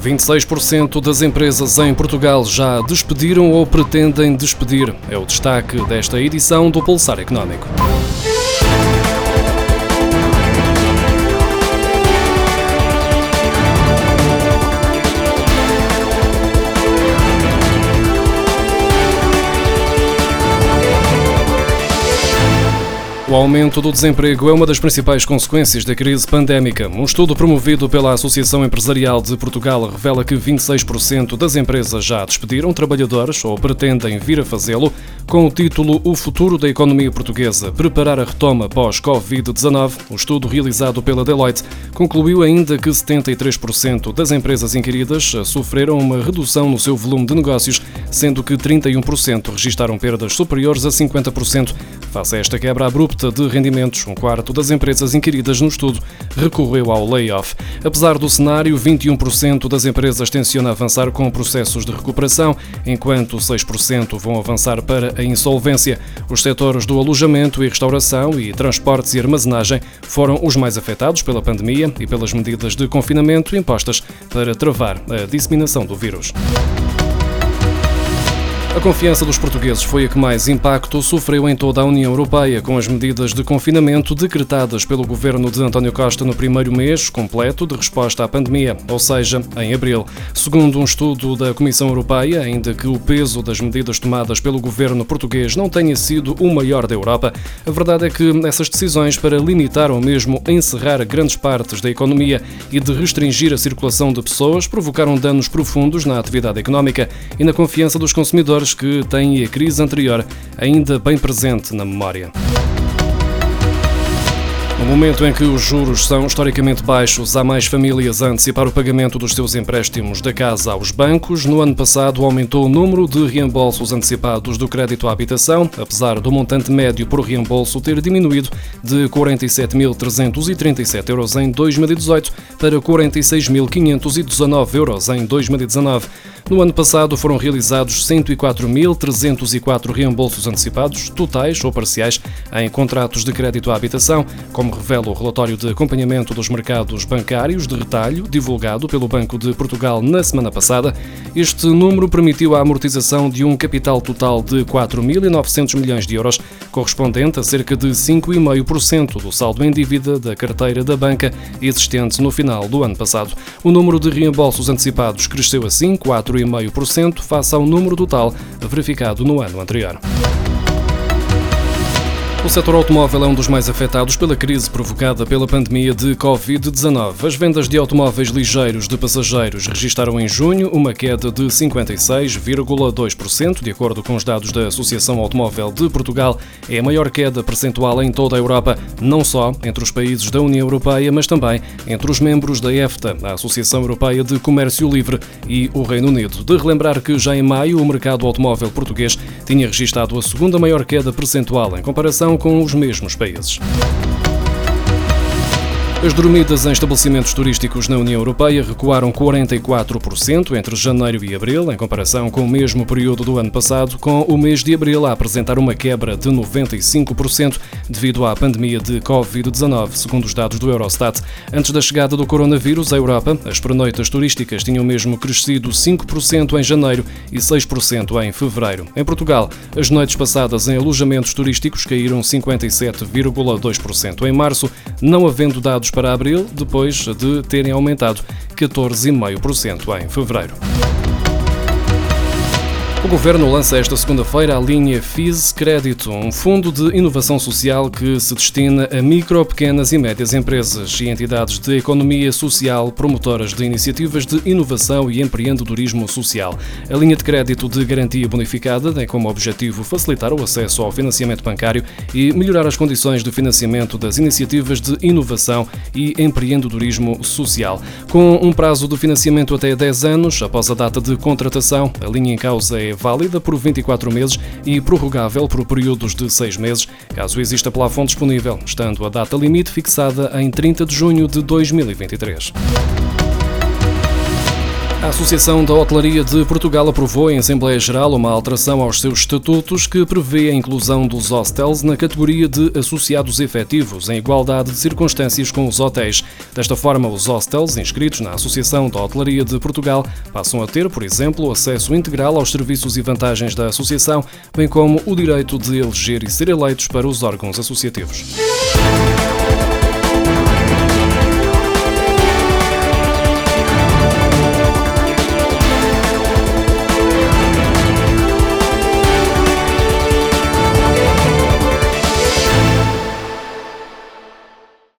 26% das empresas em Portugal já despediram ou pretendem despedir. É o destaque desta edição do Pulsar Económico. O aumento do desemprego é uma das principais consequências da crise pandémica. Um estudo promovido pela Associação Empresarial de Portugal revela que 26% das empresas já despediram trabalhadores ou pretendem vir a fazê-lo, com o título O Futuro da Economia Portuguesa Preparar a Retoma pós-Covid-19. O estudo realizado pela Deloitte concluiu ainda que 73% das empresas inquiridas sofreram uma redução no seu volume de negócios, sendo que 31% registaram perdas superiores a 50%. Face a esta quebra abrupta, de rendimentos. Um quarto das empresas inquiridas no estudo recorreu ao layoff. Apesar do cenário, 21% das empresas tencionam avançar com processos de recuperação, enquanto 6% vão avançar para a insolvência. Os setores do alojamento e restauração e transportes e armazenagem foram os mais afetados pela pandemia e pelas medidas de confinamento impostas para travar a disseminação do vírus. A confiança dos portugueses foi a que mais impacto sofreu em toda a União Europeia, com as medidas de confinamento decretadas pelo governo de António Costa no primeiro mês completo de resposta à pandemia, ou seja, em abril. Segundo um estudo da Comissão Europeia, ainda que o peso das medidas tomadas pelo governo português não tenha sido o maior da Europa, a verdade é que essas decisões para limitar ou mesmo encerrar grandes partes da economia e de restringir a circulação de pessoas provocaram danos profundos na atividade económica e na confiança dos consumidores que têm a crise anterior ainda bem presente na memória. No momento em que os juros são historicamente baixos, há mais famílias a antecipar o pagamento dos seus empréstimos da casa aos bancos. No ano passado, aumentou o número de reembolsos antecipados do crédito à habitação, apesar do montante médio por reembolso ter diminuído de 47.337 euros em 2018 para 46.519 euros em 2019. No ano passado foram realizados 104.304 reembolsos antecipados, totais ou parciais, em contratos de crédito à habitação, como revela o relatório de acompanhamento dos mercados bancários de retalho, divulgado pelo Banco de Portugal na semana passada. Este número permitiu a amortização de um capital total de 4.900 milhões de euros, correspondente a cerca de 5,5% do saldo em dívida da carteira da banca existente no final do ano passado. O número de reembolsos antecipados cresceu assim 4 4,5% face ao número total verificado no ano anterior. O setor automóvel é um dos mais afetados pela crise provocada pela pandemia de Covid-19. As vendas de automóveis ligeiros de passageiros registaram em junho uma queda de 56,2%, de acordo com os dados da Associação Automóvel de Portugal. É a maior queda percentual em toda a Europa, não só entre os países da União Europeia, mas também entre os membros da EFTA, a Associação Europeia de Comércio Livre, e o Reino Unido. De relembrar que já em maio o mercado automóvel português tinha registrado a segunda maior queda percentual em comparação com os mesmos países. As dormidas em estabelecimentos turísticos na União Europeia recuaram 44% entre janeiro e abril, em comparação com o mesmo período do ano passado, com o mês de abril a apresentar uma quebra de 95% devido à pandemia de Covid-19, segundo os dados do Eurostat. Antes da chegada do coronavírus à Europa, as pernoitas turísticas tinham mesmo crescido 5% em janeiro e 6% em fevereiro. Em Portugal, as noites passadas em alojamentos turísticos caíram 57,2% em março, não havendo dados para abril, depois de terem aumentado 14,5% em fevereiro. O Governo lança esta segunda-feira a linha FIS Crédito, um fundo de inovação social que se destina a micro, pequenas e médias empresas e entidades de economia social promotoras de iniciativas de inovação e empreendedorismo social. A linha de crédito de garantia bonificada tem como objetivo facilitar o acesso ao financiamento bancário e melhorar as condições de financiamento das iniciativas de inovação e empreendedorismo social. Com um prazo de financiamento até 10 anos, após a data de contratação, a linha em causa é válida por 24 meses e prorrogável por períodos de 6 meses, caso exista plafond disponível, estando a data limite fixada em 30 de junho de 2023. A Associação da Hotelaria de Portugal aprovou em Assembleia Geral uma alteração aos seus estatutos que prevê a inclusão dos hostels na categoria de associados efetivos, em igualdade de circunstâncias com os hotéis. Desta forma, os hostels inscritos na Associação da Hotelaria de Portugal passam a ter, por exemplo, acesso integral aos serviços e vantagens da associação, bem como o direito de eleger e ser eleitos para os órgãos associativos.